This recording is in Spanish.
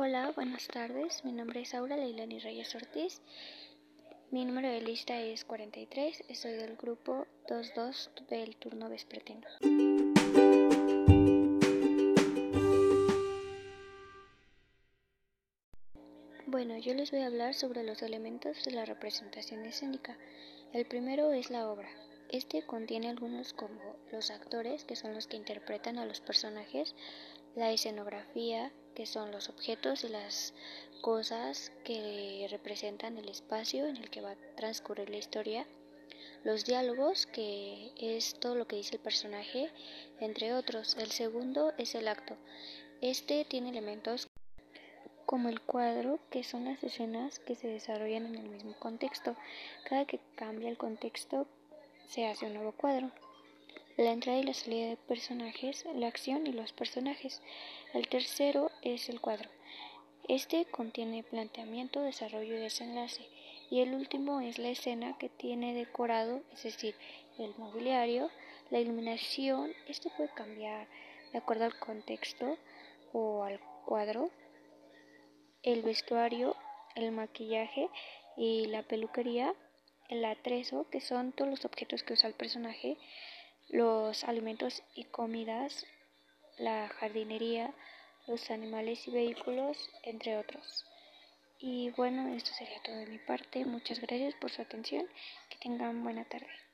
Hola, buenas tardes. Mi nombre es Aura Leilani Reyes Ortiz. Mi número de lista es 43. Soy del grupo 22 del turno vespertino. Bueno, yo les voy a hablar sobre los elementos de la representación escénica. El primero es la obra. Este contiene algunos como los actores, que son los que interpretan a los personajes, la escenografía, que son los objetos y las cosas que representan el espacio en el que va a transcurrir la historia, los diálogos, que es todo lo que dice el personaje, entre otros. El segundo es el acto. Este tiene elementos como el cuadro, que son las escenas que se desarrollan en el mismo contexto. Cada que cambia el contexto, se hace un nuevo cuadro. La entrada y la salida de personajes, la acción y los personajes. El tercero es el cuadro. Este contiene planteamiento, desarrollo y desenlace. Y el último es la escena que tiene decorado, es decir, el mobiliario, la iluminación. Este puede cambiar de acuerdo al contexto o al cuadro el vestuario, el maquillaje y la peluquería, el atrezo, que son todos los objetos que usa el personaje, los alimentos y comidas, la jardinería, los animales y vehículos, entre otros. Y bueno, esto sería todo de mi parte. Muchas gracias por su atención. Que tengan buena tarde.